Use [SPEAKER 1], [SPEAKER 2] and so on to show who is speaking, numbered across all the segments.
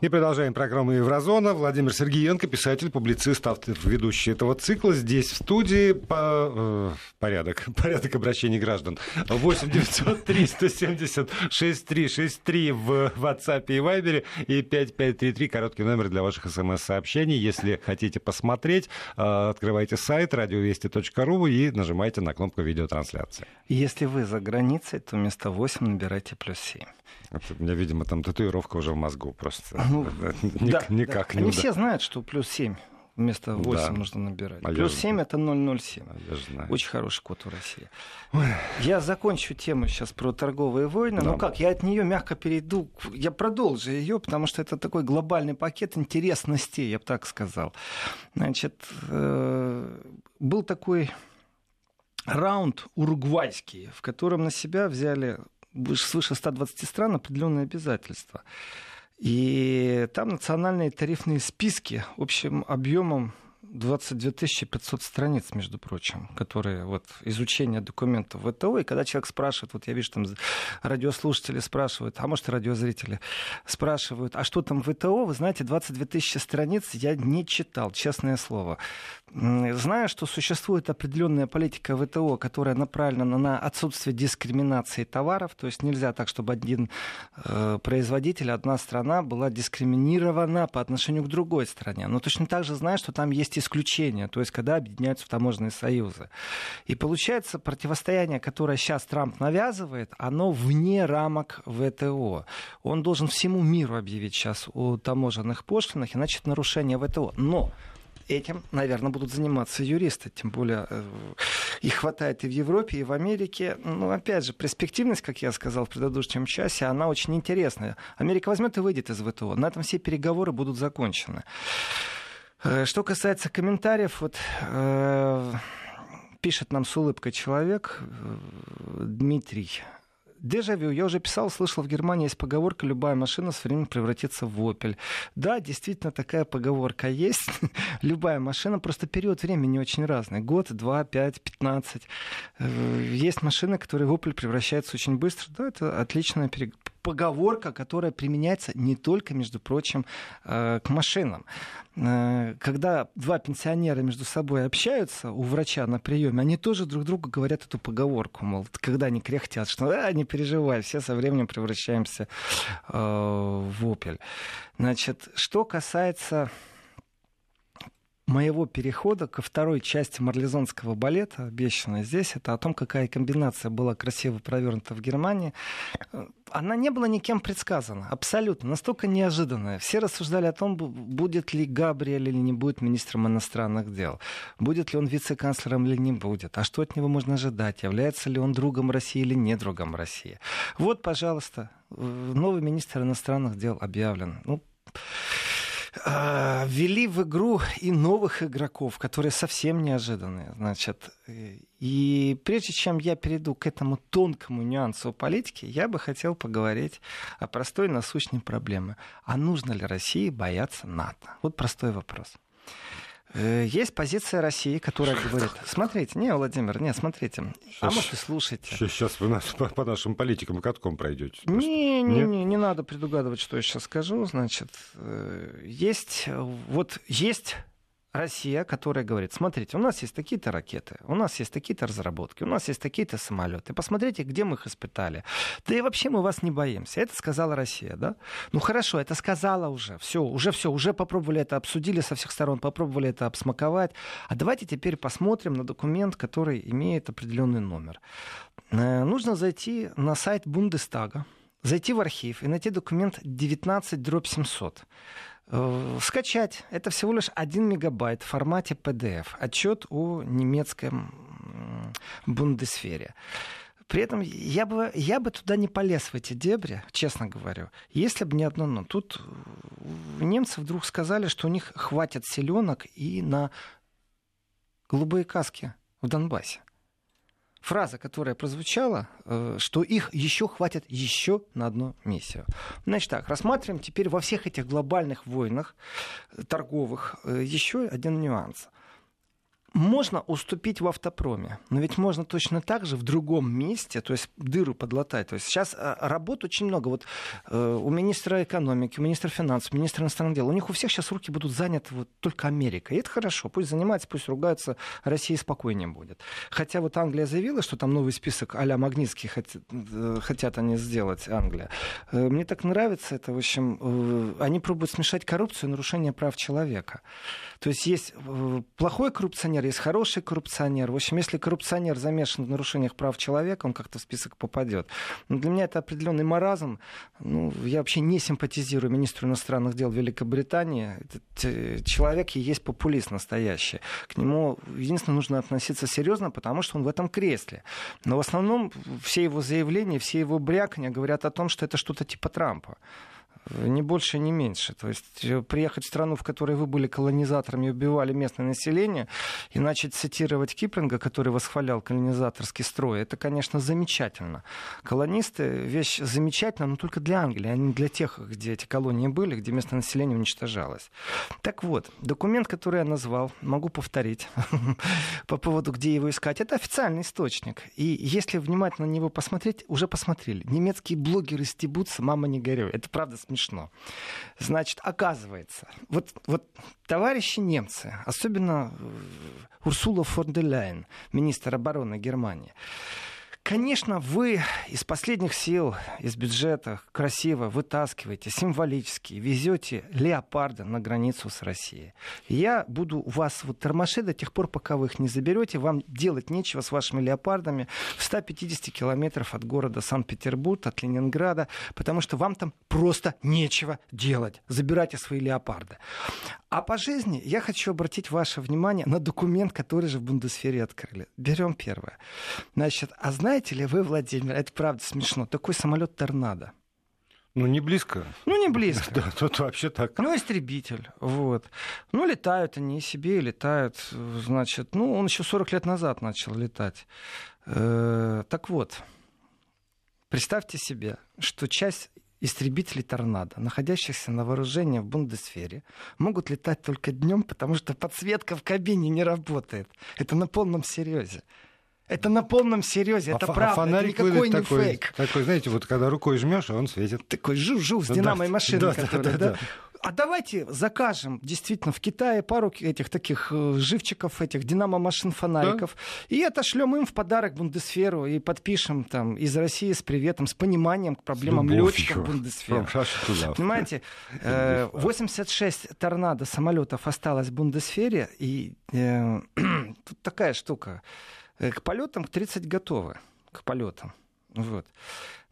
[SPEAKER 1] И продолжаем программу Еврозона. Владимир Сергеенко, писатель, публицист, автор, ведущий этого цикла. Здесь в студии по, э, порядок, порядок обращений граждан. 8 903 170 6363 в WhatsApp и Viber и 5533 короткий номер для ваших смс-сообщений. Если хотите посмотреть, э, открывайте сайт радиовести.ру и нажимайте на кнопку видеотрансляции.
[SPEAKER 2] Если вы за границей, то вместо 8 набирайте плюс 7.
[SPEAKER 1] У меня, видимо, там татуировка уже в мозгу просто.
[SPEAKER 2] Ну,
[SPEAKER 1] Ник-
[SPEAKER 2] да,
[SPEAKER 1] никак
[SPEAKER 2] да.
[SPEAKER 1] не
[SPEAKER 2] Они
[SPEAKER 1] уда-
[SPEAKER 2] все знают, что плюс 7 вместо 8
[SPEAKER 1] Да.
[SPEAKER 2] нужно набирать.
[SPEAKER 1] А
[SPEAKER 2] плюс
[SPEAKER 1] же-
[SPEAKER 2] 7 это 007.
[SPEAKER 1] Я же знаю.
[SPEAKER 2] Очень хороший код у России. Я закончу тему сейчас про торговые войны.
[SPEAKER 1] Да.
[SPEAKER 2] Ну как, я от нее мягко перейду. Я продолжу ее, потому что это такой глобальный пакет интересностей, я бы так сказал. Значит, э, был такой раунд уругвайский, в котором на себя взяли свыше 120 стран определенные обязательства. И там национальные тарифные списки общим объемом 22 500 страниц, между прочим, которые вот изучение документов ВТО. И когда человек спрашивает, вот я вижу, там радиослушатели спрашивают, а может радиозрители спрашивают, а что там ВТО? Вы знаете, 22 тысячи страниц я не читал, честное слово. М, Зная, что существует определенная политика ВТО, которая направлена на отсутствие дискриминации товаров, то есть нельзя так, чтобы один э, производитель, одна страна была дискриминирована по отношению к другой стране. Но точно так же знаю, что там есть исключения, то есть когда объединяются в таможенные союзы. И получается противостояние, которое сейчас Трамп навязывает, оно вне рамок ВТО. Он должен всему миру объявить сейчас о таможенных пошлинах, иначе это нарушение ВТО. Но этим, наверное, будут заниматься юристы. Тем более э, их хватает и в Европе, и в Америке. Ну, опять же, перспективность, как я сказал в предыдущем часе, она очень интересная. Америка возьмет и выйдет из ВТО. На этом все переговоры будут закончены. Э, Что касается комментариев, вот э, пишет нам с улыбкой человек, э, Дмитрий. Дежавю, я уже писал, слышал, в Германии есть поговорка «любая машина со временем превратится в «Опель». Да, действительно, такая поговорка есть. любая машина, просто период времени очень разный. Год, два, пять, пятнадцать. Э, Есть машины, которые в «Опель» превращаются очень быстро. Да, это отличная поговорка, которая применяется не только, между прочим, э, к машинам. Э, Когда два пенсионера между собой общаются у врача на приеме, они тоже друг другу говорят эту поговорку, мол, когда они кряхтят, что а, не переживай, все со временем превращаемся э, в опель. Значит, что касается моего перехода ко второй части марлезонского балета, обещанной здесь, это о том, какая комбинация была красиво провернута в Германии. Она не была никем предсказана, абсолютно, настолько неожиданная. Все рассуждали о том, бу- будет ли Габриэль или не будет министром иностранных дел, будет ли он вице-канцлером или не будет, а что от него можно ожидать, является ли он другом России или не другом России. Вот, пожалуйста, новый министр иностранных дел объявлен. Ну, ввели в игру и новых игроков, которые совсем неожиданные. Значит, и прежде чем я перейду к этому тонкому нюансу политики, я бы хотел поговорить о простой насущной проблеме. А нужно ли России бояться НАТО? Вот простой вопрос. Э, Есть позиция России, которая говорит, смотрите, не, Владимир, не, смотрите, а
[SPEAKER 1] Щас-
[SPEAKER 2] может и слушайте.
[SPEAKER 1] Сейчас вы нас по, по нашим политикам и катком пройдете.
[SPEAKER 2] Не, не, не, не надо предугадывать, что я сейчас скажу. Значит, э, есть вот есть Россия, которая говорит, смотрите, у нас есть такие-то ракеты, у нас есть такие-то разработки, у нас есть такие-то самолеты. Посмотрите, где мы их испытали. Да и вообще мы вас не боимся. Это сказала Россия, да? Ну хорошо, это сказала уже. Все, уже все, уже попробовали это, обсудили со всех сторон, попробовали это обсмаковать. А давайте теперь посмотрим на документ, который имеет определенный номер. Э, Нужно зайти на сайт Бундестага, зайти в архив и найти документ 19 дробь 700. Э, Скачать. Это всего лишь 1 мегабайт в формате PDF. Отчет о немецком Бундесфере. При этом я бы, я бы туда не полез в эти дебри, честно говорю, если бы не одно но. Тут э, немцы вдруг сказали, что у них хватит селенок и на голубые каски в Донбассе. Фраза, которая прозвучала, э, что их еще хватит еще на одну миссию. Значит так, рассматриваем теперь во всех этих глобальных войнах э, торговых э, еще один нюанс. Можно уступить в автопроме, но ведь можно точно так же в другом месте, то есть дыру подлатать. То есть сейчас э, работ очень много. Вот э, у министра экономики, у министра финансов, министра иностранных дел, у них у всех сейчас руки будут заняты вот только Америкой. И это хорошо, пусть занимается, пусть ругаются, Россия спокойнее будет. Хотя вот Англия заявила, что там новый список а-ля Магнитский хотят, э, хотят они сделать, Англия. Э, мне так нравится это, в общем, э, они пробуют смешать коррупцию и нарушение прав человека. То есть есть э, плохой коррупционер, есть хороший коррупционер. В общем, если коррупционер замешан в нарушениях прав человека, он как-то в список попадет. Но для меня это определенный маразм. Ну, я вообще не симпатизирую министру иностранных дел Великобритании. Этот э, человек и есть популист настоящий. К нему единственное нужно относиться серьезно, потому что он в этом кресле. Но в основном все его заявления, все его брякания говорят о том, что это что-то типа Трампа. Ни больше, ни меньше. То есть э, приехать в страну, в которой вы были колонизаторами и убивали местное население, и начать цитировать Киплинга, который восхвалял колонизаторский строй, это, конечно, замечательно. Колонисты — вещь замечательная, но только для Англии, а не для тех, где эти колонии были, где местное население уничтожалось. Так вот, документ, который я назвал, могу повторить по поводу, где его искать, это официальный источник. И если внимательно на него посмотреть, уже посмотрели. Немецкие блогеры стебутся, мама не горюй. Это правда смешно. Значит, оказывается, вот, вот товарищи немцы, особенно э, Урсула фон де Ляйен, министр обороны Германии, Конечно, вы из последних сил, из бюджета красиво вытаскиваете, символически везете леопарда на границу с Россией. Я буду вас вот тормошить до тех пор, пока вы их не заберете. Вам делать нечего с вашими леопардами в 150 километров от города Санкт-Петербург, от Ленинграда, потому что вам там просто нечего делать. Забирайте свои леопарды. А по жизни я хочу обратить ваше внимание на документ, который же в Бундесфере открыли. Берем первое. Значит, а знаете ли вы, Владимир, это правда смешно, такой самолет торнадо.
[SPEAKER 1] Ну, не близко.
[SPEAKER 2] Ну, не близко.
[SPEAKER 1] Да, тут вообще так.
[SPEAKER 2] Ну, истребитель, вот. Ну, летают они себе, летают, значит, ну, он еще 40 лет назад начал летать. Э, так вот, представьте себе, что часть истребителей торнадо, находящихся на вооружении в Бундесфере, могут летать только днем, потому что подсветка в кабине не работает. Это на полном серьезе. Это на полном серьезе, это а правда, фонарик это никакой не
[SPEAKER 1] такой,
[SPEAKER 2] фейк.
[SPEAKER 1] Такой, знаете, вот когда рукой жмешь, он светит.
[SPEAKER 2] Такой жу-жу с ну, динамой да, машины, да, которая, да, да, да. А давайте закажем действительно в Китае пару этих таких э, живчиков, этих динамо-машин фонариков, да? и отошлем им в подарок Бундесферу и подпишем там из России с приветом, с пониманием к проблемам летчиков Бундесферы. Понимаете, 86 э, торнадо самолетов осталось в Бундесфере, и э, тут такая штука. Э, к полетам 30 готовы, к полетам. Вот.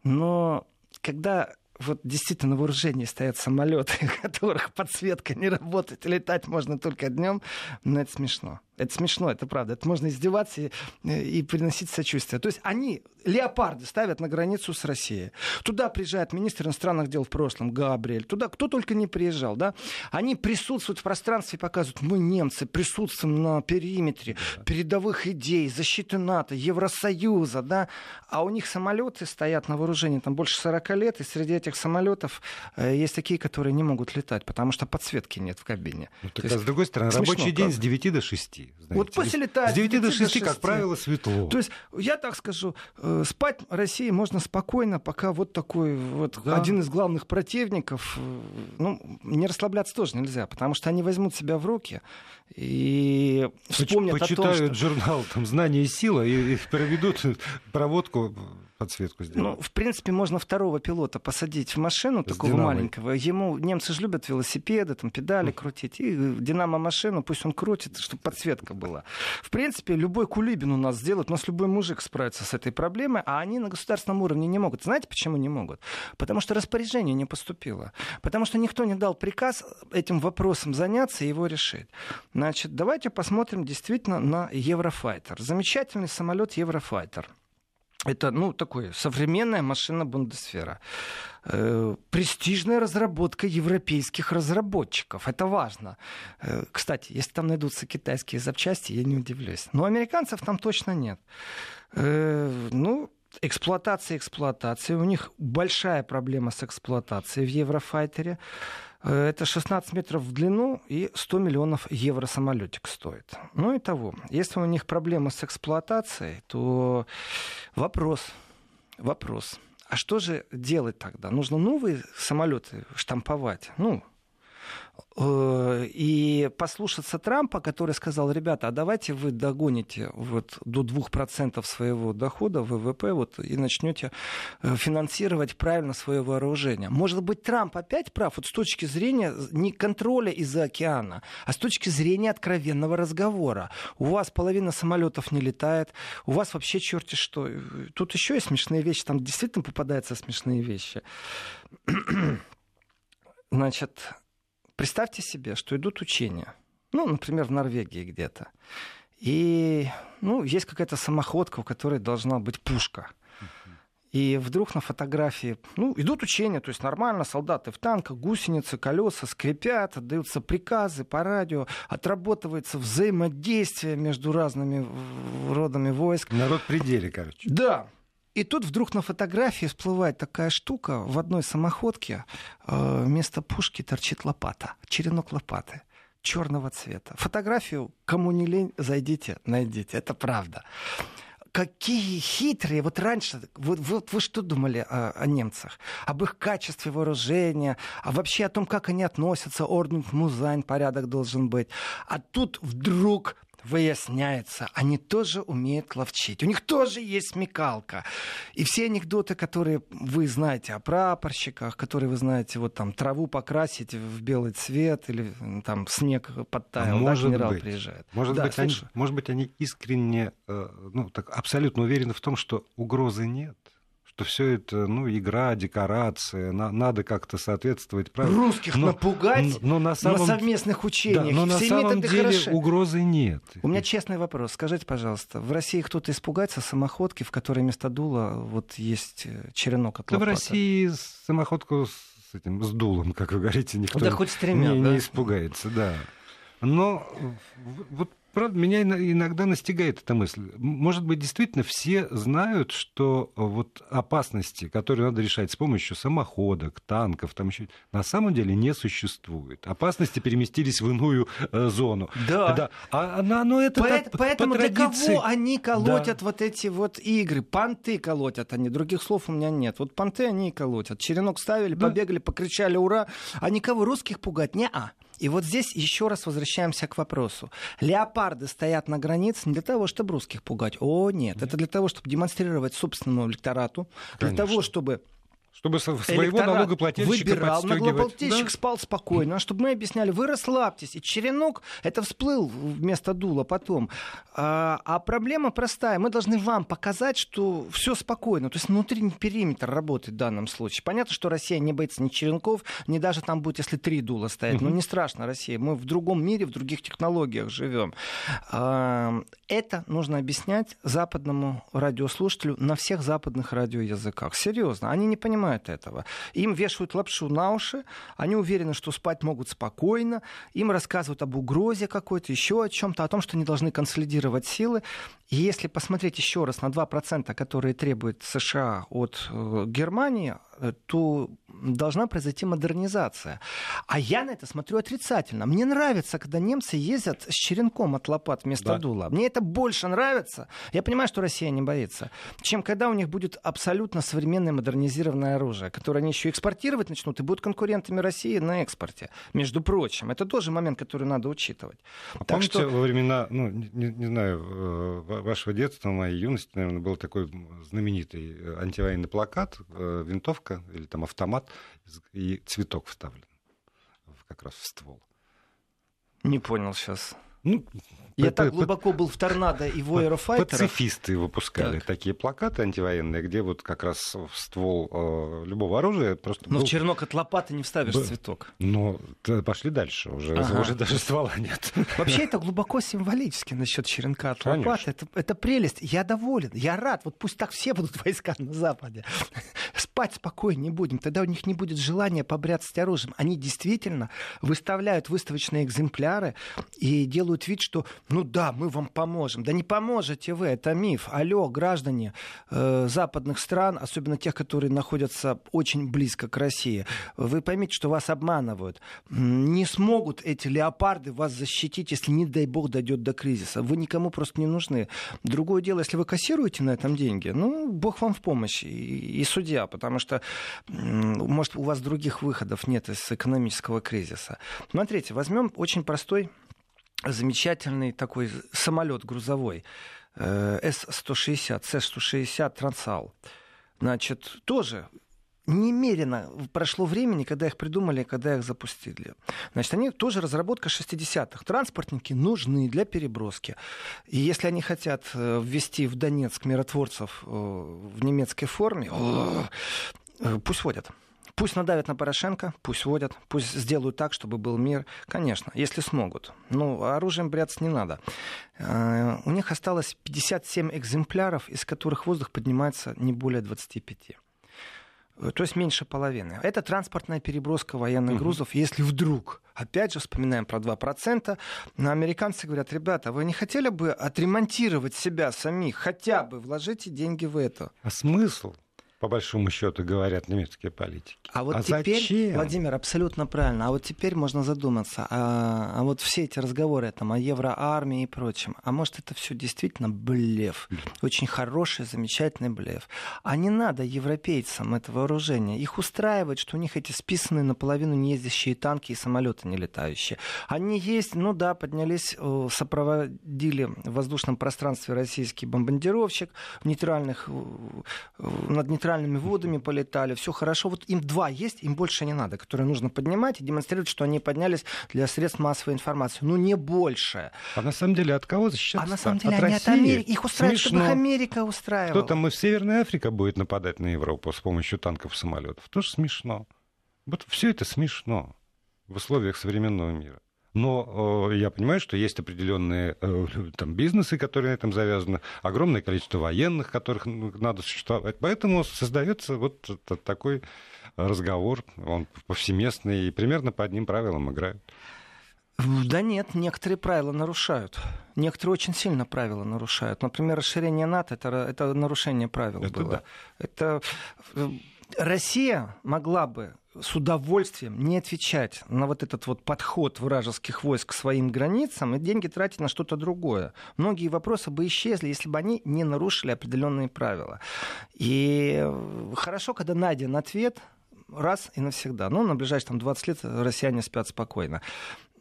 [SPEAKER 2] Но когда вот действительно на вооружении стоят самолеты, у которых подсветка не работает, летать можно только днем, но это смешно. Это смешно, это правда. Это можно издеваться и, и приносить сочувствие. То есть они леопарды ставят на границу с Россией. Туда приезжает министр иностранных дел в прошлом, Габриэль. Туда кто только не приезжал. Да? Они присутствуют в пространстве и показывают, мы, немцы, присутствуем на периметре передовых идей, защиты НАТО, Евросоюза. Да? А у них самолеты стоят на вооружении там больше 40 лет, и среди этих самолетов э, есть такие, которые не могут летать, потому что подсветки нет в кабине.
[SPEAKER 1] Ну, так, а с другой стороны, смешно, рабочий день правда? с 9 до 6.
[SPEAKER 2] Знаете. Вот летает.
[SPEAKER 1] С 9 до 6, как правило, светло.
[SPEAKER 2] То есть, я так скажу, э, спать России можно спокойно, пока вот такой вот да. один из главных противников. Э, ну, не расслабляться тоже нельзя, потому что они возьмут себя в руки и вспомнят
[SPEAKER 1] Почитают
[SPEAKER 2] о том, что...
[SPEAKER 1] журнал там, «Знание и сила» и проведут проводку подсветку сделать.
[SPEAKER 2] Ну, в принципе, можно второго пилота посадить в машину, С такого динамой. маленького. Ему немцы же любят велосипеды, там педали крутить. И динамо-машину пусть он крутит, чтобы подсветка была. В принципе, любой кулибин у нас сделает, у нас любой мужик справится с этой проблемой, а они на государственном уровне не могут. Знаете, почему не могут? Потому что распоряжение не поступило. Потому что никто не дал приказ этим вопросом заняться и его решить. Значит, давайте посмотрим действительно на Еврофайтер. Замечательный самолет Еврофайтер. Это, ну, такое, современная машина Бундесфера. Э, престижная разработка европейских разработчиков. Это важно. Э, кстати, если там найдутся китайские запчасти, я не удивлюсь. Но американцев там точно нет. Э, ну, эксплуатация, эксплуатация. У них большая проблема с эксплуатацией в Еврофайтере. Э, это 16 метров в длину и 100 миллионов евро самолетик стоит. Ну и того. Если у них проблемы с эксплуатацией, то вопрос, вопрос. А что же делать тогда? Нужно новые самолеты штамповать? Ну, и послушаться Трампа, который сказал, ребята, а давайте вы догоните вот до 2% своего дохода ВВП вот, и начнете э, финансировать правильно свое вооружение. Может быть, Трамп опять прав вот с точки зрения не контроля из-за океана, а с точки зрения откровенного разговора. У вас половина самолетов не летает, у вас вообще черти что. Тут еще есть смешные вещи, там действительно попадаются смешные вещи. Значит, Представьте себе, что идут учения. Ну, например, в Норвегии где-то. И ну, есть какая-то самоходка, у которой должна быть пушка. И вдруг на фотографии, ну, идут учения, то есть нормально, солдаты в танках, гусеницы, колеса скрипят, отдаются приказы по радио, отрабатывается взаимодействие между разными родами войск.
[SPEAKER 1] Народ пределе, короче.
[SPEAKER 2] Да, и тут вдруг на фотографии всплывает такая штука. В одной самоходке э, вместо пушки торчит лопата, черенок лопаты черного цвета. Фотографию, кому не лень, зайдите, найдите. Это правда. Какие хитрые, вот раньше, вот, вот вы что думали о, о немцах? Об их качестве вооружения, а вообще о том, как они относятся, орден Музань, порядок должен быть. А тут вдруг выясняется, они тоже умеют ловчить. У них тоже есть смекалка. И все анекдоты, которые вы знаете о прапорщиках, которые вы знаете, вот там траву покрасить в белый цвет или там снег подтаял, может да, генерал
[SPEAKER 1] быть.
[SPEAKER 2] приезжает.
[SPEAKER 1] Может, да, быть, они, может быть, они искренне, э, ну, так абсолютно уверены в том, что угрозы нет что все это, ну, игра, декорация, на, надо как-то соответствовать
[SPEAKER 2] правильно. Русских но, напугать но на, самом... на совместных учениях. Да,
[SPEAKER 1] но на самом деле хороши. угрозы нет.
[SPEAKER 2] У меня честный вопрос. Скажите, пожалуйста, в России кто-то испугается самоходки, в которой вместо дула вот есть э, черенок от
[SPEAKER 1] да в России самоходку с этим, с дулом, как вы говорите, никто
[SPEAKER 2] да хоть с тремя,
[SPEAKER 1] не,
[SPEAKER 2] да?
[SPEAKER 1] не испугается, да. Но вот правда, меня иногда настигает эта мысль. Может быть, действительно все знают, что э, вот опасности, которые надо решать с помощью самоходок, танков, там еще на самом деле не существует. Опасности переместились в иную э, зону.
[SPEAKER 2] Да. да.
[SPEAKER 1] А, но, но это
[SPEAKER 2] По,
[SPEAKER 1] так,
[SPEAKER 2] поэтому
[SPEAKER 1] по
[SPEAKER 2] для кого они колотят да. вот эти вот игры? Понты колотят они. Других слов у меня нет. Вот понты они и колотят. Черенок ставили, да. побегали, покричали ура. А никого русских пугать не а. И вот здесь еще раз возвращаемся к вопросу. Леопарды стоят на границе не для того, чтобы русских пугать. О, нет. нет. Это для того, чтобы демонстрировать собственному электорату, Конечно. для того, чтобы
[SPEAKER 1] чтобы своего налогоплательщика
[SPEAKER 2] выбирал, налогоплательщик да? спал спокойно, чтобы мы объясняли, вы расслабьтесь, и черенок это всплыл вместо дула потом. А, а проблема простая, мы должны вам показать, что все спокойно, то есть внутренний периметр работает в данном случае. Понятно, что Россия не боится ни черенков, ни даже там будет, если три дула стоять, но не страшно Россия, мы в другом мире, в других технологиях живем. А, это нужно объяснять западному радиослушателю на всех западных радиоязыках. Серьезно, они не понимают, понимают этого. Им вешают лапшу на уши, они уверены, что спать могут спокойно, им рассказывают об угрозе какой-то, еще о чем-то, о том, что они должны консолидировать силы. И если посмотреть еще раз на 2%, которые требует США от э, Германии, то должна произойти модернизация. А я на это смотрю отрицательно. Мне нравится, когда немцы ездят с черенком от лопат вместо да. дула. Мне это больше нравится. Я понимаю, что Россия не боится. Чем когда у них будет абсолютно современное модернизированное оружие, которое они еще экспортировать начнут и будут конкурентами России на экспорте. Между прочим. Это тоже момент, который надо учитывать.
[SPEAKER 1] А так помните, что... во времена, ну, не, не знаю, э, вашего детства, моей юности, наверное, был такой знаменитый э, антивоенный плакат, винтовка пушка или там автомат, и цветок вставлен как раз в ствол.
[SPEAKER 2] Не понял сейчас. Ну, я так глубоко был в торнадо и в Aerofighter.
[SPEAKER 1] Пацифисты выпускали так. такие плакаты антивоенные, где вот как раз в ствол э, любого оружия просто...
[SPEAKER 2] Но был... в чернок от лопаты не вставишь Б... цветок.
[SPEAKER 1] Ну, пошли дальше, уже, ага. уже даже ствола нет.
[SPEAKER 2] Вообще это глубоко символически насчет черенка от Конечно. лопаты. Это, это прелесть. Я доволен, я рад. Вот пусть так все будут войска на Западе. спать спокойно не будем. Тогда у них не будет желания побряться оружием. Они действительно выставляют выставочные экземпляры и делают вид, что ну да, мы вам поможем. Да не поможете вы, это миф. Алло, граждане э, западных стран, особенно тех, которые находятся очень близко к России, вы поймите, что вас обманывают. Не смогут эти леопарды вас защитить, если, не дай бог, дойдет до кризиса. Вы никому просто не нужны. Другое дело, если вы кассируете на этом деньги, ну, бог вам в помощь и, и судья, потому что, может, у вас других выходов нет из экономического кризиса. Смотрите, возьмем очень простой замечательный такой самолет грузовой э, С-160, С-160 Трансал. Значит, тоже немерено прошло времени, когда их придумали, когда их запустили. Значит, они тоже разработка 60-х. Транспортники нужны для переброски. И если они хотят э, ввести в Донецк миротворцев э, в немецкой форме, пусть водят. Пусть надавят на Порошенко, пусть водят, пусть сделают так, чтобы был мир. Конечно, если смогут. Но оружием бряться не надо. У них осталось 57 экземпляров, из которых воздух поднимается не более 25 то есть меньше половины. Это транспортная переброска военных угу. грузов, если вдруг, опять же, вспоминаем про 2%, но американцы говорят, ребята, вы не хотели бы отремонтировать себя самих, хотя бы вложите деньги в это?
[SPEAKER 1] А смысл? По большому счету, говорят немецкие политики.
[SPEAKER 2] А вот а теперь, зачем? Владимир, абсолютно правильно. А вот теперь можно задуматься, а, а вот все эти разговоры там, о евроармии и прочем, а может это все действительно блеф? Очень хороший, замечательный блеф. А не надо европейцам это вооружение. Их устраивает, что у них эти списанные наполовину неездящие танки и самолеты не летающие. Они есть, ну да, поднялись, сопроводили в воздушном пространстве российский бомбардировщик, в нейтральных, над нейтральными водами полетали, все хорошо. Вот им два есть, им больше не надо, которые нужно поднимать и демонстрировать, что они поднялись для средств массовой информации. Ну, не больше.
[SPEAKER 1] А на самом деле от кого защищаться?
[SPEAKER 2] А на самом деле от они России? от Америки. Их устраивает, Смешно. чтобы их Америка устраивала.
[SPEAKER 1] Кто там из Северной Африки будет нападать на Европу с помощью танков и самолетов? Тоже смешно. Вот все это смешно в условиях современного мира. Но э, я понимаю, что есть определенные э, там, бизнесы, которые на этом завязаны, огромное количество военных, которых надо существовать. Поэтому создается вот такой разговор, он повсеместный, и примерно по одним правилам играют.
[SPEAKER 2] Да нет, некоторые правила нарушают. Некоторые очень сильно правила нарушают. Например, расширение НАТО это, это нарушение правил это было. Да. Это э, Россия могла бы с удовольствием не отвечать на вот этот вот подход вражеских войск к своим границам и деньги тратить на что-то другое. Многие вопросы бы исчезли, если бы они не нарушили определенные правила. И хорошо, когда найден ответ, раз и навсегда. Ну, на ближайшие там, 20 лет россияне спят спокойно.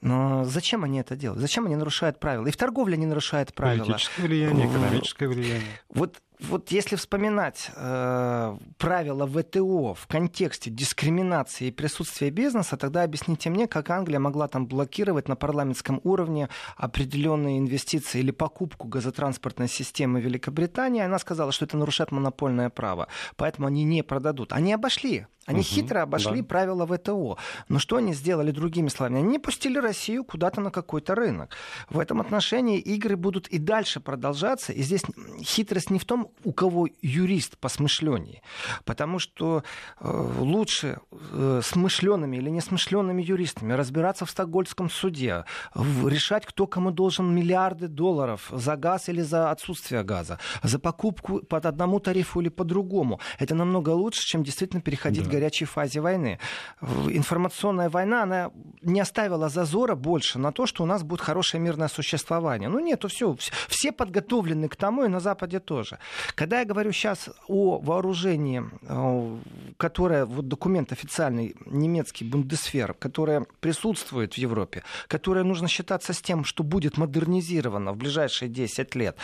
[SPEAKER 2] Но зачем они это делают? Зачем они нарушают правила? И в торговле они нарушают правила.
[SPEAKER 1] Политическое влияние, экономическое влияние.
[SPEAKER 2] Вот вот если вспоминать э, правила ВТО в контексте дискриминации и присутствия бизнеса, тогда объясните мне, как Англия могла там блокировать на парламентском уровне определенные инвестиции или покупку газотранспортной системы Великобритании. Она сказала, что это нарушает монопольное право, поэтому они не продадут. Они обошли. Они угу, хитро обошли да. правила ВТО. Но что они сделали другими словами? Они не пустили Россию куда-то на какой-то рынок. В этом отношении игры будут и дальше продолжаться. И здесь хитрость не в том, у кого юрист посмышленнее. Потому что э, лучше э, смышленными или несмышленными юристами разбираться в Стокгольмском суде, в, решать, кто кому должен миллиарды долларов за газ или за отсутствие газа, за покупку под одному тарифу или по другому. Это намного лучше, чем действительно переходить да. к горячей фазе войны. Информационная война, она не оставила зазора больше на то, что у нас будет хорошее мирное существование. Ну нет, все, все подготовлены к тому, и на Западе тоже. Когда я говорю сейчас о вооружении, э, которое, вот документ официальный немецкий Бундесвер, которое присутствует в Европе, которое нужно считаться с тем, что будет модернизировано в ближайшие 10 лет,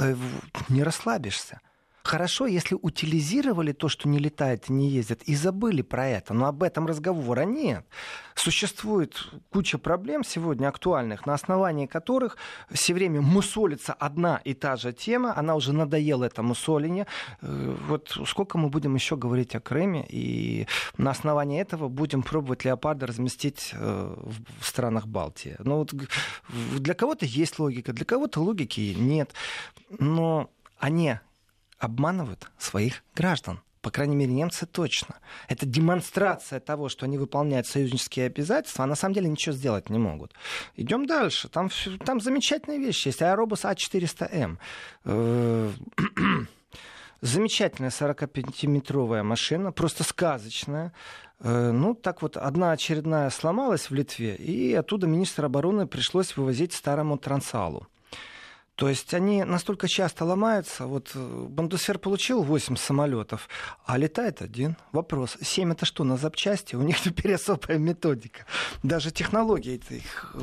[SPEAKER 2] э, не расслабишься. Хорошо, если утилизировали то, что не летает и не ездит, и забыли про это, но об этом разговора нет. Существует куча проблем сегодня актуальных, на основании которых все время мусолится одна и та же тема, она уже надоела это мусоление. Э, вот сколько мы будем еще говорить о Крыме, и на основании этого будем пробовать леопарда разместить э, в странах Балтии. Но вот для кого-то есть логика, для кого-то логики нет. Но они обманывают своих граждан По крайней мере, немцы точно. Это демонстрация того, что они выполняют союзнические обязательства, а на самом деле ничего сделать не могут. Идем дальше. Там, там замечательные вещи есть. Аэробус А400М. Э, замечательная 45-метровая машина, просто сказочная. Э, ну, так вот, одна очередная сломалась в Литве, и оттуда министр обороны пришлось вывозить старому Трансалу. То есть они настолько часто ломаются. Вот э, Бандусфер получил 8 самолетов, а летает один. Вопрос. 7 это что, на запчасти? У них теперь особая методика. Даже технология этих э,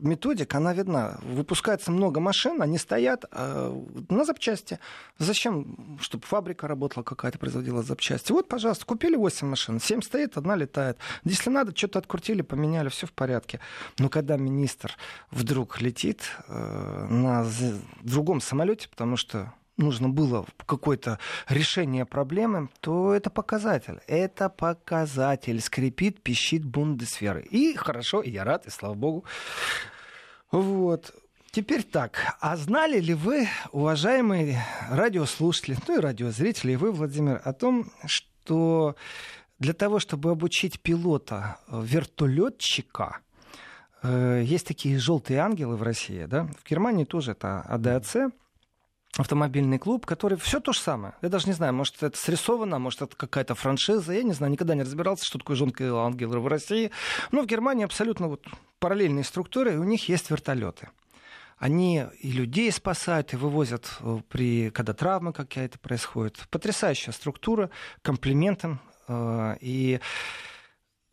[SPEAKER 2] методик, она видна. Выпускается много машин, они стоят э, на запчасти. Зачем? Чтобы фабрика работала какая-то, производила запчасти. Вот, пожалуйста, купили 8 машин, 7 стоит, одна летает. Если надо, что-то открутили, поменяли, все в порядке. Но когда министр вдруг летит на в другом самолете, потому что нужно было какое-то решение проблемы, то это показатель. Это показатель. Скрипит, пищит бундесферы. И хорошо, и я рад, и слава богу. Вот. Теперь так, а знали ли вы, уважаемые радиослушатели, ну и радиозрители, и вы, Владимир, о том, что для того, чтобы обучить пилота вертолетчика, Э, есть такие желтые ангелы в России, да? В Германии тоже это АДАЦ, автомобильный клуб, который все то же самое. Я даже не знаю, может, это срисовано, может, это какая-то франшиза. Я не знаю, никогда не разбирался, что такое желтые ангелы в России. Но в Германии абсолютно вот параллельные структуры, и у них есть вертолеты. Они и людей спасают, и вывозят, э, при, когда травмы какая-то происходит. Потрясающая структура, комплиментом. Э, и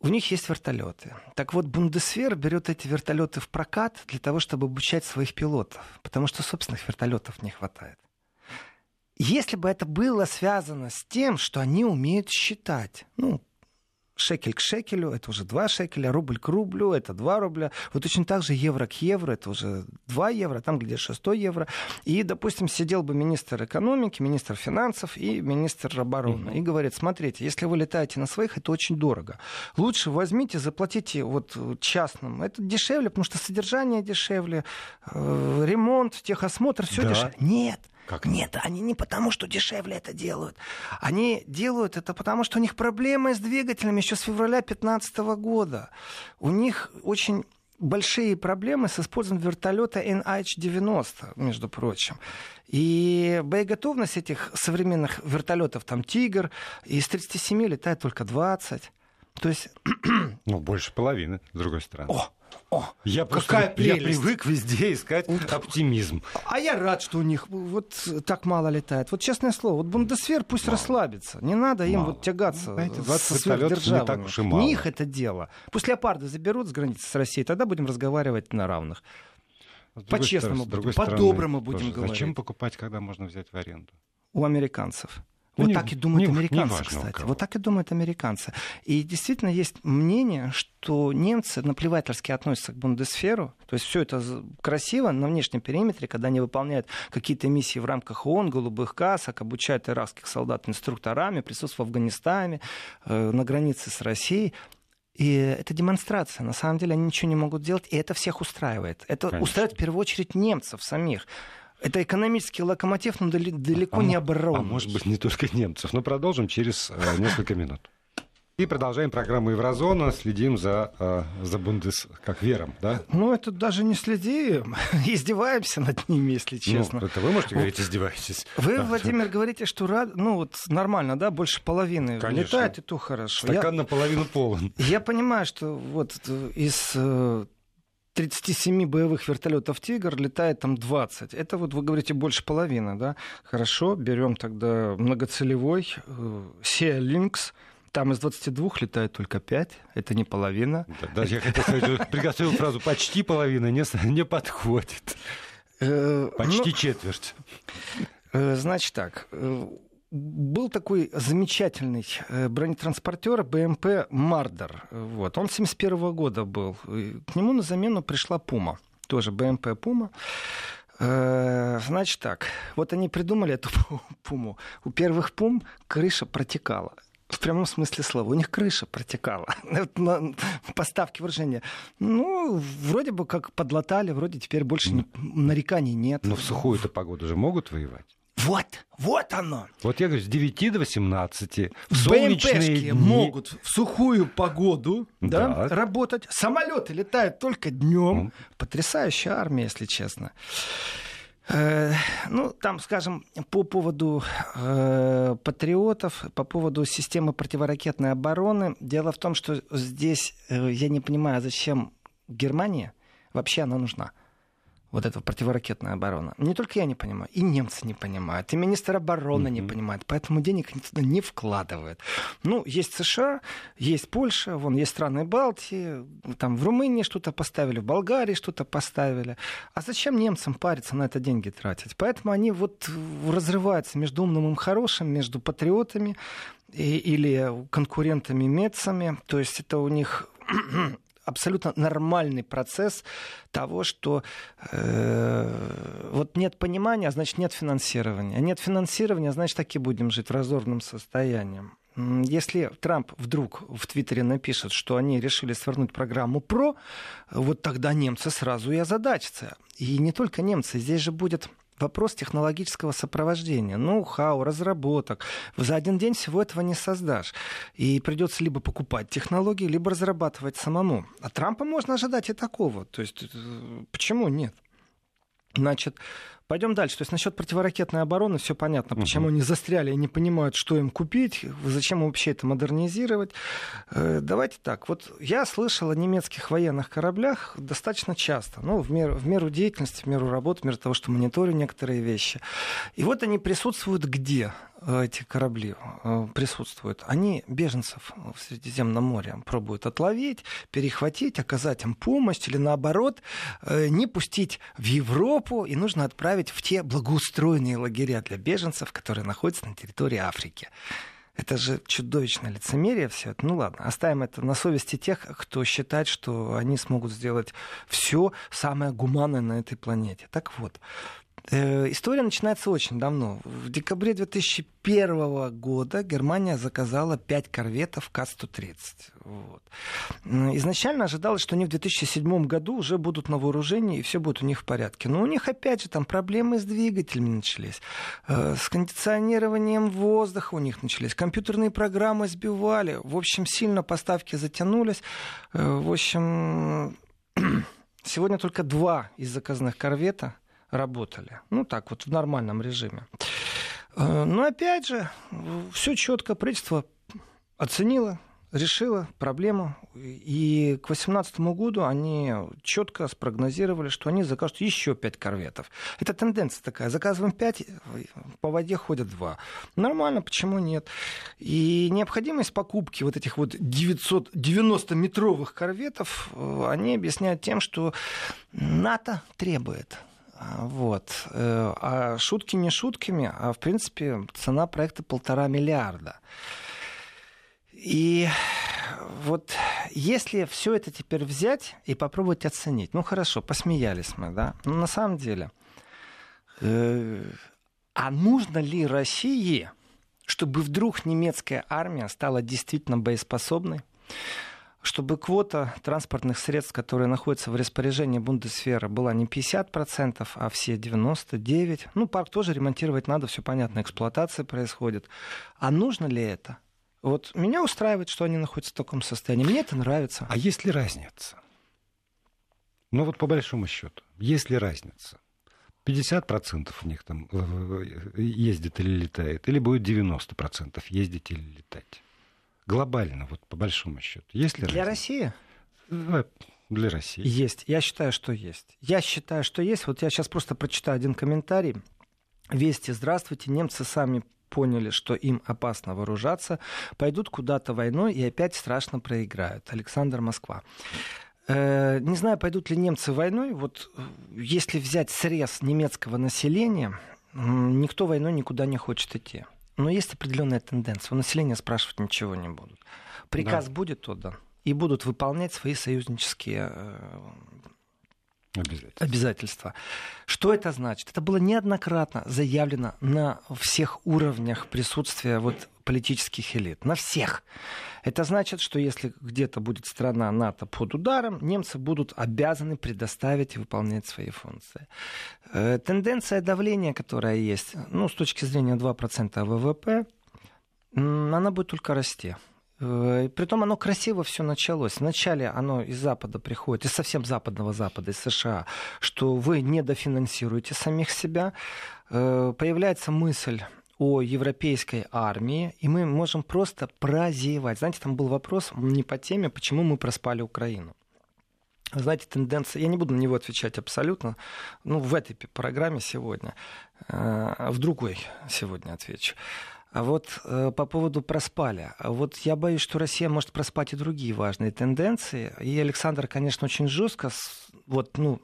[SPEAKER 2] у них есть вертолеты. Так вот, Бундесвер берет эти вертолеты в прокат для того, чтобы обучать своих пилотов, потому что собственных вертолетов не хватает. Если бы это было связано с тем, что они умеют считать, ну, шекель к шекелю, это уже 2 шекеля, рубль к рублю, это 2 рубля. Вот точно так же евро к евро, это уже 2 евро, там где 6 евро. И, допустим, сидел бы министр экономики, министр финансов и министр обороны. Mm-hmm. И говорит, смотрите, если вы летаете на своих, это очень дорого. Лучше возьмите, заплатите вот частным. Это дешевле, потому что содержание дешевле, э, ремонт, техосмотр, все да. дешевле. Нет. Как? Нет, они не потому, что дешевле это делают. Они делают это потому, что у них проблемы с двигателями еще с февраля 2015 года. У них очень большие проблемы с использованием вертолета NH-90, между прочим. И боеготовность этих современных вертолетов, там «Тигр», из 37 летает только 20. То есть...
[SPEAKER 1] Ну, больше половины, с другой стороны.
[SPEAKER 2] О, о,
[SPEAKER 1] я какая просто, прелесть. Я привык везде искать оптимизм.
[SPEAKER 2] А я рад, что у них вот так мало летает. Вот честное слово, вот Бундесвер пусть мало. расслабится. Не надо им мало. вот тягаться ну, Знаете. Не, так уж и мало. не их это дело. Пусть леопарды заберут с границы с Россией, тогда будем разговаривать на равных. По-честному будем, по-доброму будем тоже. говорить.
[SPEAKER 1] Зачем покупать, когда можно взять в аренду?
[SPEAKER 2] У американцев. Вот не, так и думают не, американцы, не кстати. Вот так и думают американцы. И действительно есть мнение, что немцы наплевательски относятся к бундесферу. То есть все это красиво на внешнем периметре, когда они выполняют какие-то миссии в рамках ООН, голубых касок, обучают иракских солдат инструкторами, присутствуют в Афганистане, э, на границе с Россией. И это демонстрация. На самом деле они ничего не могут делать, и это всех устраивает. Это Конечно. устраивает в первую очередь немцев самих. Это экономический локомотив, но далеко а, не оборонный.
[SPEAKER 1] А может быть, не только немцев. Но продолжим через э, несколько минут. И продолжаем программу Еврозона, следим за, э, за Бундес, как вером, да?
[SPEAKER 2] Ну, это даже не следим, издеваемся над ними, если ну, честно.
[SPEAKER 1] Ну, это вы можете говорить, издеваетесь.
[SPEAKER 2] Вы, да. Владимир, говорите, что рад, ну, вот нормально, да, больше половины Конечно. летает, и то хорошо.
[SPEAKER 1] Стакан я, наполовину полон.
[SPEAKER 2] Я понимаю, что вот из э, 37 боевых вертолетов «Тигр» летает там 20. Это вот вы говорите больше половины, да? Хорошо, берем тогда многоцелевой э, Sea Lynx. Там из 22 летает только 5, это не половина.
[SPEAKER 1] Да, да я хотел сказать, приготовил фразу «почти половина» не, не подходит. Э, почти ну, четверть.
[SPEAKER 2] Э, значит так, был такой замечательный э, бронетранспортер БМП «Мардер». Вот. Он 71 года был. К нему на замену пришла «Пума». Тоже БМП «Пума». Э, значит так, вот они придумали эту пуму. У первых пум крыша протекала. В прямом смысле слова. У них крыша протекала. На поставки выражения. Ну, вроде бы как подлатали, вроде теперь больше нареканий нет.
[SPEAKER 1] Но в сухую-то погоду же могут воевать?
[SPEAKER 2] Вот, вот оно.
[SPEAKER 1] Вот я говорю, с 9 до 18 в солнечные дни...
[SPEAKER 2] могут в сухую погоду да. Да, работать. Самолеты летают только днем. Mm. Потрясающая армия, если честно. Э, ну, там, скажем, по поводу э, патриотов, по поводу системы противоракетной обороны. Дело в том, что здесь э, я не понимаю, зачем Германия вообще она нужна вот эта противоракетная оборона. Не только я не понимаю, и немцы не понимают, и министр обороны mm-hmm. не понимает, поэтому денег они туда не вкладывают. Ну, есть США, есть Польша, вон есть страны Балтии, там в Румынии что-то поставили, в Болгарии что-то поставили. А зачем немцам париться на это деньги тратить? Поэтому они вот разрываются между умным и хорошим, между патриотами и, или конкурентами-мецами. То есть это у них абсолютно нормальный процесс того, что э, вот нет понимания, а значит нет финансирования. А нет финансирования, значит так и будем жить в разорванном состоянии. Если Трамп вдруг в Твиттере напишет, что они решили свернуть программу ПРО, вот тогда немцы сразу и озадачатся. И не только немцы, здесь же будет вопрос технологического сопровождения, ноу-хау, разработок. За один день всего этого не создашь. И придется либо покупать технологии, либо разрабатывать самому. А Трампа можно ожидать и такого. То есть э, почему нет? Значит, Пойдем дальше. То есть насчет противоракетной обороны все понятно, почему угу. они застряли и не понимают, что им купить, зачем вообще это модернизировать. Э, давайте так. Вот я слышал о немецких военных кораблях достаточно часто. Ну, в меру, в меру деятельности, в меру работы, в меру того, что мониторю некоторые вещи. И вот они присутствуют где? Э, эти корабли э, присутствуют, они беженцев в Средиземном море пробуют отловить, перехватить, оказать им помощь или наоборот не пустить в Европу и нужно отправить в те благоустроенные лагеря для беженцев, которые находятся на территории Африки. Это же чудовищное лицемерие все это. Ну ладно, оставим это на совести тех, кто считает, что они смогут сделать все самое гуманное на этой планете. Так вот, история начинается очень давно. В декабре 2001 года Германия заказала 5 корветов К-130. Вот. Изначально ожидалось, что они в 2007 году уже будут на вооружении, и все будет у них в порядке. Но у них, опять же, там проблемы с двигателями начались, э, с кондиционированием воздуха у них начались, компьютерные программы сбивали. В общем, сильно поставки затянулись. Э, в общем, сегодня только два из заказанных корвета работали. Ну так вот, в нормальном режиме. Э, но опять же, все четко правительство оценило, решило проблему. И к 2018 году они четко спрогнозировали, что они закажут еще 5 корветов. Это тенденция такая. Заказываем 5, по воде ходят 2. Нормально, почему нет? И необходимость покупки вот этих вот 990-метровых корветов э, они объясняют тем, что НАТО требует вот. Э, а шутки не шутками, а в принципе цена проекта полтора миллиарда. И вот если все это теперь взять и попробовать оценить, ну хорошо, посмеялись мы, да, но на самом деле, э, а нужно ли России, чтобы вдруг немецкая армия стала действительно боеспособной? Чтобы квота транспортных средств, которые находятся в распоряжении Бундесфера, была не 50%, а все 99%. Ну, парк тоже ремонтировать надо, все понятно, эксплуатация происходит. А нужно ли это? Вот меня устраивает, что они находятся в таком состоянии. Мне это нравится.
[SPEAKER 1] А есть ли разница? Ну вот по большому счету, есть ли разница? 50% у них там э, э, ездит или летает, или будет 90% ездить или летать? Глобально, вот по большому счету? Есть ли
[SPEAKER 2] Для разница?
[SPEAKER 1] России? Для России.
[SPEAKER 2] Есть. Я считаю, что есть. Я считаю, что есть. Вот я сейчас просто прочитаю один комментарий. Вести, здравствуйте. Немцы сами поняли, что им опасно вооружаться, пойдут куда-то войной и опять страшно проиграют. Александр Москва. Э, не знаю, пойдут ли немцы войной. Вот э, если взять срез немецкого населения, никто войной никуда не хочет идти. Но есть определенная тенденция. У населения спрашивать ничего не будут. Приказ да. будет отдан, и будут выполнять свои союзнические э, Обязательства. обязательства. Что это значит? Это было неоднократно заявлено на всех уровнях присутствия вот политических элит. На всех. Это значит, что если где-то будет страна НАТО под ударом, немцы будут обязаны предоставить и выполнять свои функции. Э, тенденция давления, которая есть, ну, с точки зрения 2% ВВП, она будет только расти. Э, притом оно красиво все началось. Вначале оно из Запада приходит, из совсем западного Запада, из США, что вы недофинансируете самих себя. Э, появляется мысль о европейской армии, и мы можем просто прозевать. Знаете, там был вопрос не по теме, почему мы проспали Украину. Знаете, тенденция, я не буду на него отвечать абсолютно, ну, в этой программе сегодня, э, в другой сегодня отвечу. А вот э, по поводу проспали. Вот я боюсь, что Россия может проспать и другие важные тенденции. И Александр, конечно, очень жестко вот, ну,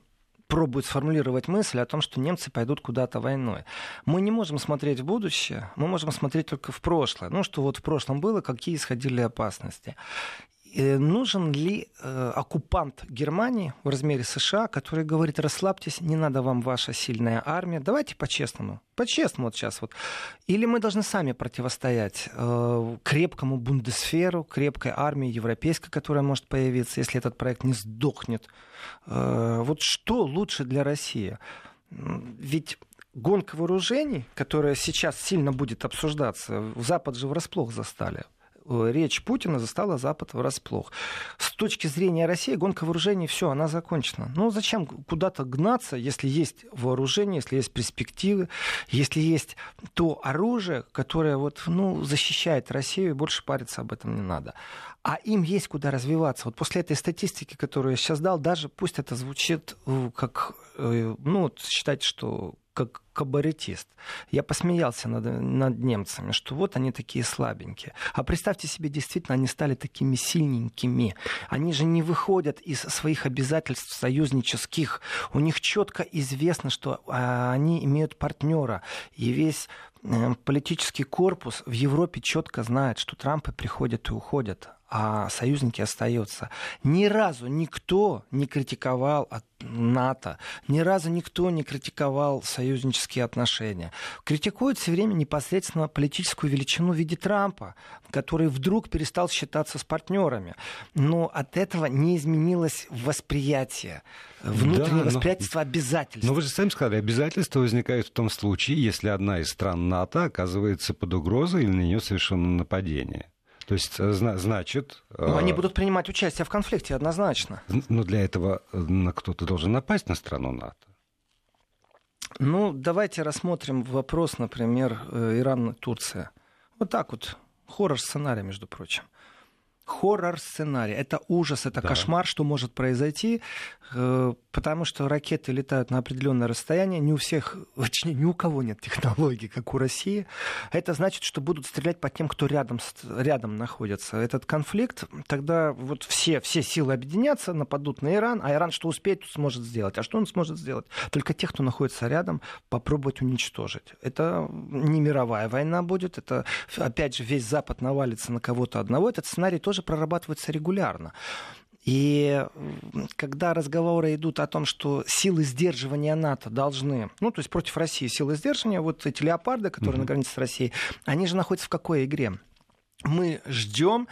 [SPEAKER 2] пробует сформулировать мысль о том, что немцы пойдут куда-то войной. Мы не можем смотреть в будущее, мы можем смотреть только в прошлое. Ну, что вот в прошлом было, какие исходили опасности. Э, нужен ли э, оккупант Германии в размере США, который говорит, расслабьтесь, не надо вам ваша сильная армия, давайте по-честному, по-честному вот сейчас вот. Или мы должны сами противостоять э, крепкому бундесферу, крепкой армии европейской, которая может появиться, если этот проект не сдохнет. Э, вот что лучше для России? Ведь гонка вооружений, которая сейчас сильно будет обсуждаться, Запад же врасплох застали. Э, речь Путина застала Запад врасплох. С точки зрения России гонка вооружений, все, она закончена. Ну зачем куда-то гнаться, если есть вооружение, если есть перспективы, если есть то оружие, которое вот, ну, защищает Россию, и больше париться об этом не надо. А им есть куда развиваться. Вот после этой статистики, которую я сейчас дал, даже пусть это звучит э, как, э, ну, считать, что как кабаретист. Я посмеялся над, над немцами, что вот они такие слабенькие. А представьте себе, действительно, они стали такими сильненькими. Они же не выходят из своих обязательств союзнических. У них четко известно, что а, они имеют партнера. И весь э, политический корпус в Европе четко знает, что Трампы приходят и уходят а союзники остаются. Ни разу никто не критиковал НАТО, ни разу никто не критиковал союзнические отношения. Критикуют все время непосредственно политическую величину в виде Трампа, который вдруг перестал считаться с партнерами. Но от этого не изменилось восприятие, внутреннее да, восприятие обязательств.
[SPEAKER 1] Но вы же сами сказали, обязательства возникают в том случае, если одна из стран НАТО оказывается под угрозой или на нее совершено нападение. То есть, э, значит...
[SPEAKER 2] Ну, они э, будут принимать участие в конфликте, однозначно.
[SPEAKER 1] Но для этого э, кто-то должен напасть на страну НАТО.
[SPEAKER 2] Ну, давайте рассмотрим вопрос, например, Иран-Турция. Вот так вот. Хоррор-сценарий, между прочим хоррор-сценарий. Это ужас, это да. кошмар, что может произойти, э, потому что ракеты летают на определенное расстояние. Не у всех, точнее, ни у кого нет технологий, как у России. Это значит, что будут стрелять по тем, кто рядом, рядом находится. Этот конфликт, тогда вот все, все силы объединятся, нападут на Иран, а Иран что успеет, сможет сделать. А что он сможет сделать? Только тех, кто находится рядом, попробовать уничтожить. Это не мировая война будет, это, опять же, весь Запад навалится на кого-то одного. Этот сценарий тоже тоже прорабатывается регулярно. И когда разговоры идут о том, что силы сдерживания НАТО должны, ну, то есть против России силы сдерживания, вот эти леопарды, которые mm-hmm. на границе с Россией, они же находятся в какой игре? Мы ждем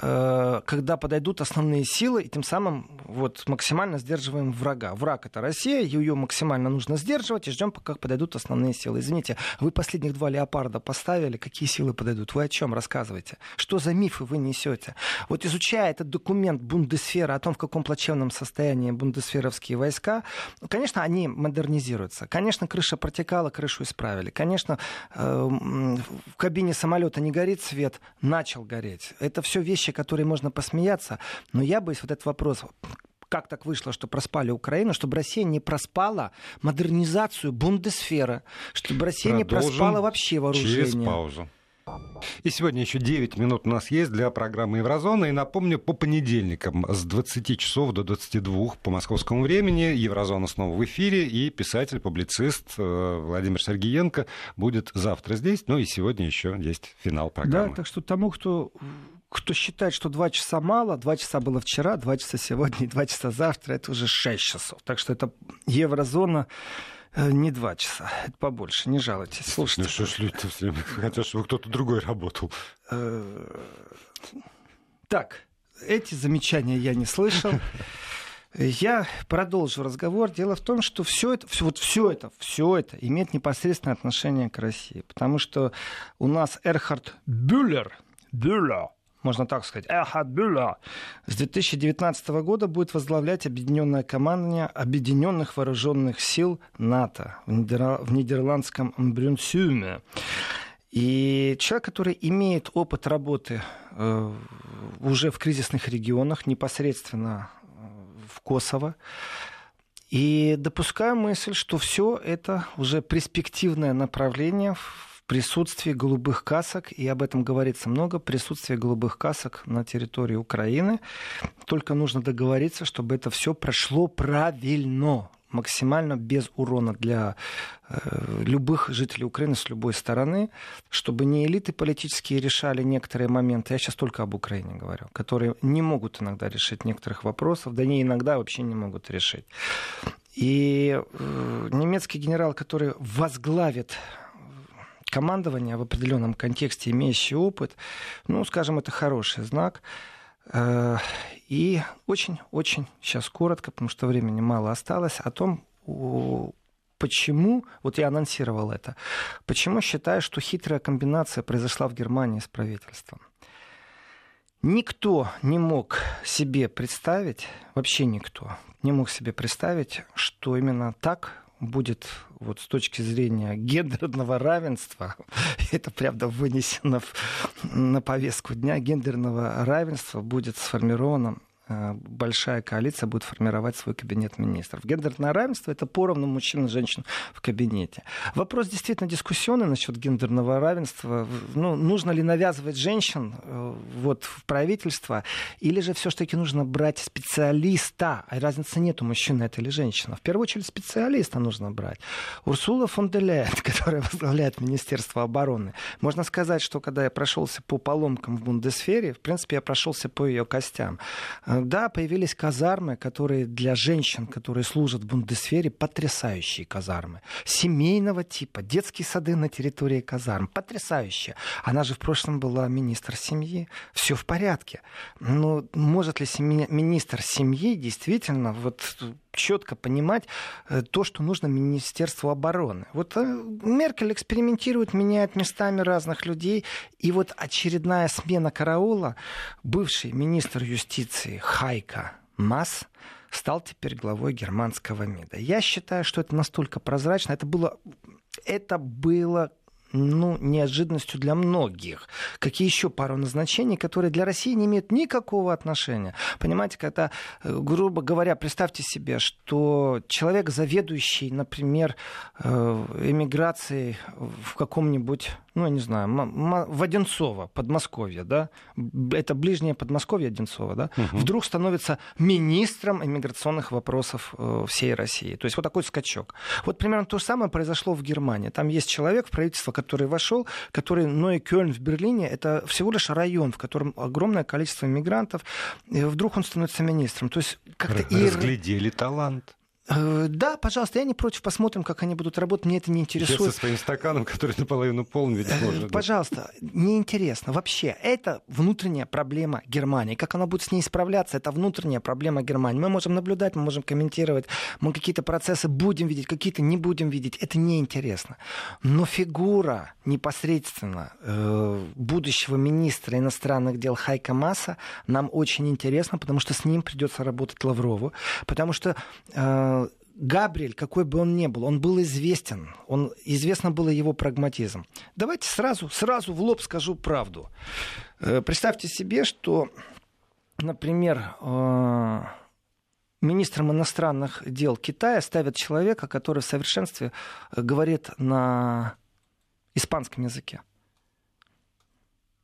[SPEAKER 2] Э, когда подойдут основные силы, и тем самым вот максимально сдерживаем врага. Враг это Россия, ее максимально нужно сдерживать, и ждем, пока подойдут основные силы. Извините, вы последних два леопарда поставили, какие силы подойдут? Вы о чем рассказываете? Что за мифы вы несете? Вот изучая этот документ Бундесфера о том, в каком плачевном состоянии бундесферовские войска, конечно, они модернизируются. Конечно, крыша протекала, крышу исправили. Конечно, э, в кабине самолета не горит свет, начал гореть. Это все вещи которые можно посмеяться, но я боюсь вот этот вопрос, как так вышло, что проспали Украину, чтобы Россия не проспала модернизацию бундесфера, чтобы Россия Продолжим не проспала вообще вооружение.
[SPEAKER 1] Через паузу. И сегодня еще 9 минут у нас есть для программы Еврозона. И напомню, по понедельникам с 20 часов до 22 по московскому времени Еврозона снова в эфире. И писатель-публицист э, Владимир Сергеенко будет завтра здесь. Ну и сегодня еще есть финал программы.
[SPEAKER 2] Да, так что тому, кто кто считает, что два часа мало, два часа было вчера, два часа сегодня и два часа завтра, это уже шесть часов. Так что это еврозона не два часа, это побольше, не жалуйтесь. Слушайте.
[SPEAKER 1] Ну что ж люди все время хотят, чтобы кто-то другой работал. Э,
[SPEAKER 2] так, эти замечания я не слышал. Я продолжу разговор. Дело в том, что все это, все, вот все это, все это имеет непосредственное отношение к России. Потому что у нас Эрхард Бюллер, Бюллер, можно так сказать, Эрхард Бюллер, с 2019 года будет возглавлять объединенное командование Объединенных Вооруженных Сил НАТО в, Нидер... в нидерландском Брюнсюме. И человек, который имеет опыт работы э, уже в кризисных регионах, непосредственно в Kosovo. И допускаю мысль, что все это уже перспективное направление присутствии голубых касок, и об этом говорится много, присутствие голубых касок на территории Украины. Только нужно договориться, чтобы это все прошло правильно, максимально без урона для э, любых жителей Украины с любой стороны, чтобы не элиты политические решали некоторые моменты, я сейчас только об Украине говорю, которые не могут иногда решить некоторых вопросов, да не иногда вообще не могут решить. И э, немецкий генерал, который возглавит командование в определенном контексте, имеющий опыт, ну, скажем, это хороший знак. Э, и очень-очень сейчас коротко, потому что времени мало осталось, о том, почему, вот я анонсировал это, почему считаю, что хитрая комбинация произошла в Германии с правительством. Никто не мог себе представить, вообще никто не мог себе представить, что именно так будет вот с точки зрения гендерного равенства, это правда вынесено в, на повестку дня, гендерного равенства будет сформировано большая коалиция будет формировать свой кабинет министров. Гендерное равенство – это поровну мужчин и женщин в кабинете. Вопрос действительно дискуссионный насчет гендерного равенства. Ну, нужно ли навязывать женщин э, вот, в правительство, или же все-таки нужно брать специалиста, а разницы нет, у мужчины это или женщина. В первую очередь специалиста нужно брать. Урсула фон де Лейн, которая возглавляет Министерство обороны, можно сказать, что когда я прошелся по поломкам в Бундесфере, в принципе, я прошелся по ее костям э, да, появились казармы, которые для женщин, которые служат в бундесфере, потрясающие казармы. Семейного типа, детские сады на территории казарм. Потрясающие. Она же в прошлом была министр семьи. Все в порядке. Но может ли семья, министр семьи действительно вот четко понимать э, то, что нужно Министерству обороны. Вот э, Меркель экспериментирует, меняет местами разных людей, и вот очередная смена караула, бывший министр юстиции Хайка Мас стал теперь главой германского МИДа. Я считаю, что это настолько прозрачно, это было это было ну, неожиданностью для многих. Какие еще пару назначений, которые для России не имеют никакого отношения. Понимаете, когда, э, грубо говоря, представьте себе, что человек, заведующий, например, э, эмиграцией в каком-нибудь ну, я не знаю, в Одинцово, Подмосковье, да, это ближнее Подмосковье Одинцово, да, угу. вдруг становится министром иммиграционных вопросов э, всей России. То есть вот такой скачок. Вот примерно то же самое произошло в Германии. Там есть человек в правительство, который вошел, который Ной Кёльн в Берлине, это всего лишь район, в котором огромное количество иммигрантов, и вдруг он становится министром. То есть как-то...
[SPEAKER 1] Разглядели талант.
[SPEAKER 2] Э, да, пожалуйста, я не против, посмотрим, как они будут работать, мне это не интересует.
[SPEAKER 1] Я со своим стаканом, который наполовину полон, ведь э, можно.
[SPEAKER 2] Пожалуйста, неинтересно. Вообще, это внутренняя проблема Германии. Как она будет с ней справляться, это внутренняя проблема Германии. Мы можем наблюдать, мы можем комментировать, мы какие-то процессы будем видеть, какие-то не будем видеть. Это неинтересно. Но фигура непосредственно э, будущего министра иностранных дел Хайка Масса нам очень интересна, потому что с ним придется работать Лаврову, потому что э, Габриэль, какой бы он ни был, он был известен, он, известно было его прагматизм. Давайте сразу, сразу в лоб скажу правду. Э, представьте себе, что, например, э, министром иностранных дел Китая ставят человека, который в совершенстве говорит на испанском языке.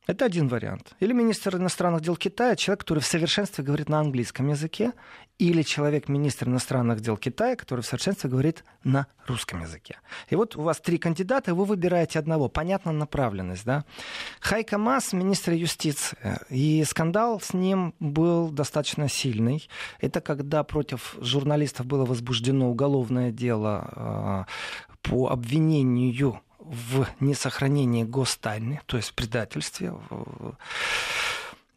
[SPEAKER 2] Это один вариант. Или министр иностранных дел Китая, человек, который в совершенстве говорит на английском языке, или человек, министр иностранных дел Китая, который в совершенстве говорит на русском языке. И вот у вас три кандидата, и вы выбираете одного. Понятна направленность, да? Хайка Мас, министр юстиции. И скандал с ним был достаточно сильный. Это когда против журналистов было возбуждено уголовное дело э, по обвинению в несохранении гостайны, то есть в предательстве,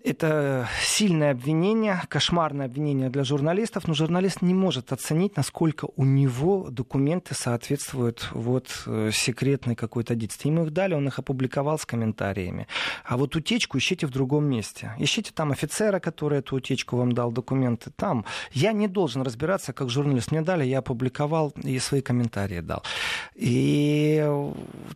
[SPEAKER 2] это сильное обвинение, кошмарное обвинение для журналистов, но журналист не может оценить, насколько у него документы соответствуют вот э, секретной какой-то деятельности. Ему их дали, он их опубликовал с комментариями. А вот утечку ищите в другом месте. Ищите там офицера, который эту утечку вам дал, документы там. Я не должен разбираться, как журналист мне дали, я опубликовал и свои комментарии дал. И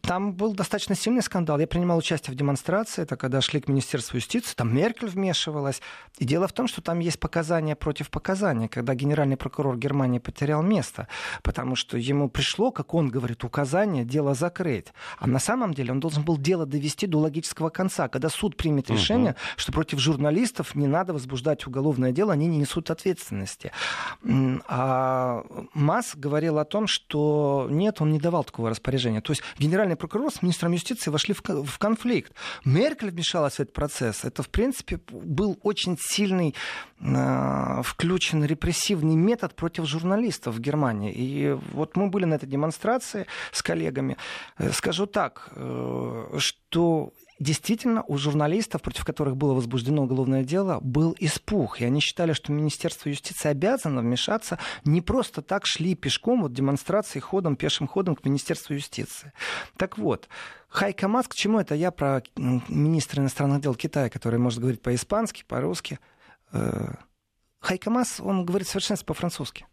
[SPEAKER 2] там был достаточно сильный скандал. Я принимал участие в демонстрации, это когда шли к Министерству юстиции, там Меркель Меркель вмешивалась. И дело в том, что там есть показания против показания, когда генеральный прокурор Германии потерял место, потому что ему пришло, как он говорит, указание дело закрыть. А на самом деле он должен был дело довести до логического конца, когда суд примет решение, угу. что против журналистов не надо возбуждать уголовное дело, они не несут ответственности. А Масс говорил о том, что нет, он не давал такого распоряжения. То есть генеральный прокурор с министром юстиции вошли в конфликт. Меркель вмешалась в этот процесс. Это, в принципе, принципе, был очень сильный э, включен репрессивный метод против журналистов в Германии. И вот мы были на этой демонстрации с коллегами. Э, скажу так, э, что действительно у журналистов, против которых было возбуждено уголовное дело, был испуг. И они считали, что Министерство юстиции обязано вмешаться. Не просто так шли пешком, вот демонстрации ходом, пешим ходом к Министерству юстиции. Так вот, Хайка Мас, к чему это я про министра иностранных дел Китая, который может говорить по-испански, по-русски. Э, Хайка Мас, он говорит совершенно по-французски.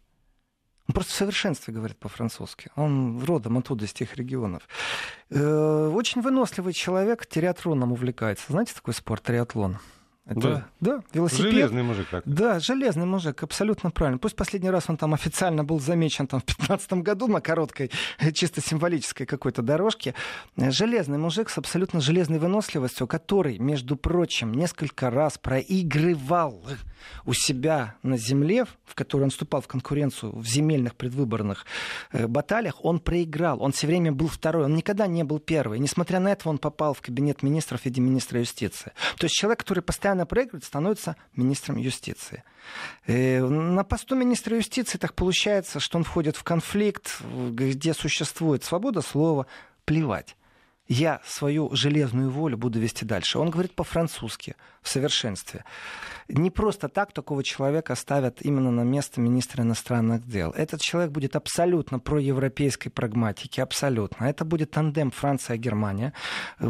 [SPEAKER 2] Он просто в совершенстве говорит по-французски. Он родом оттуда, из тех регионов. Э, очень выносливый человек, триатлоном увлекается. Знаете такой спорт, триатлон?
[SPEAKER 1] Это, да.
[SPEAKER 2] да, велосипед.
[SPEAKER 1] Железный мужик. Как
[SPEAKER 2] да, железный мужик, абсолютно правильно. Пусть последний раз он там официально был замечен там, в 2015 году на короткой, чисто символической какой-то дорожке. Железный мужик с абсолютно железной выносливостью, который, между прочим, несколько раз проигрывал у себя на земле, в которой он вступал в конкуренцию в земельных предвыборных э, баталиях, он проиграл. Он все время был второй, он никогда не был первый. Несмотря на это, он попал в кабинет министров виде министра юстиции. То есть человек, который постоянно проигрывает, становится министром юстиции. Э, на посту министра юстиции так получается, что он входит в конфликт, где существует свобода слова, плевать я свою железную волю буду вести дальше. Он говорит по-французски в совершенстве. Не просто так такого человека ставят именно на место министра иностранных дел. Этот человек будет абсолютно проевропейской прагматики, абсолютно. Это будет тандем Франция-Германия,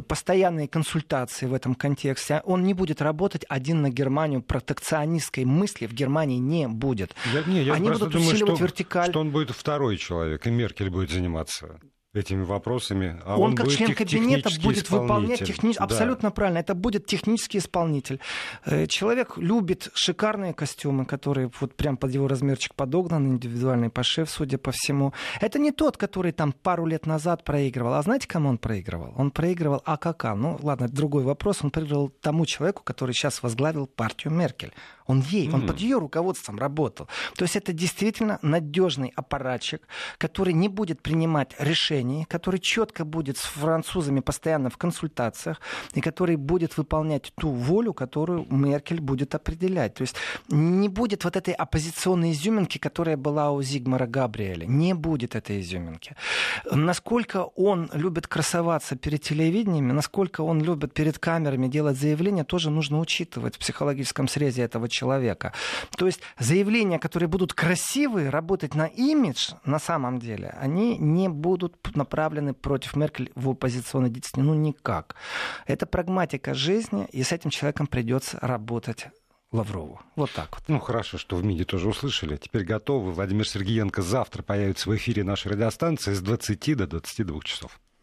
[SPEAKER 2] постоянные консультации в этом контексте. Он не будет работать один на Германию, протекционистской мысли в Германии не будет.
[SPEAKER 1] Я, не, я Они будут думаю, усиливать что, вертикаль. Что он будет второй человек, и Меркель будет заниматься этими вопросами.
[SPEAKER 2] А он, он как будет член кабинета будет выполнять технически... Да. Абсолютно правильно. Это будет технический исполнитель. Э, человек любит шикарные костюмы, которые вот прям под его размерчик подогнаны, индивидуальный пошив, судя по всему. Это не тот, который там пару лет назад проигрывал. А знаете, кому он проигрывал? Он проигрывал АКК. Ну, ладно, это другой вопрос. Он проигрывал тому человеку, который сейчас возглавил партию Меркель. Он ей, mm-hmm. он под ее руководством работал. То есть это действительно надежный аппаратчик, который не будет принимать решений, который четко будет с французами постоянно в консультациях и который будет выполнять ту волю, которую Меркель будет определять. То есть не будет вот этой оппозиционной изюминки, которая была у Зигмара Габриэля. Не будет этой изюминки. Насколько он любит красоваться перед телевидением, насколько он любит перед камерами делать заявления, тоже нужно учитывать в психологическом срезе этого человека человека. То есть заявления, которые будут красивые, работать на имидж, на самом деле, они не будут направлены против Меркель в оппозиционной деятельности. Ну, никак. Это прагматика жизни, и с этим человеком придется работать Лаврову. Вот так вот.
[SPEAKER 1] Ну, хорошо, что в МИДе тоже услышали. Теперь готовы. Владимир Сергеенко завтра появится в эфире нашей радиостанции с 20 до 22 часов.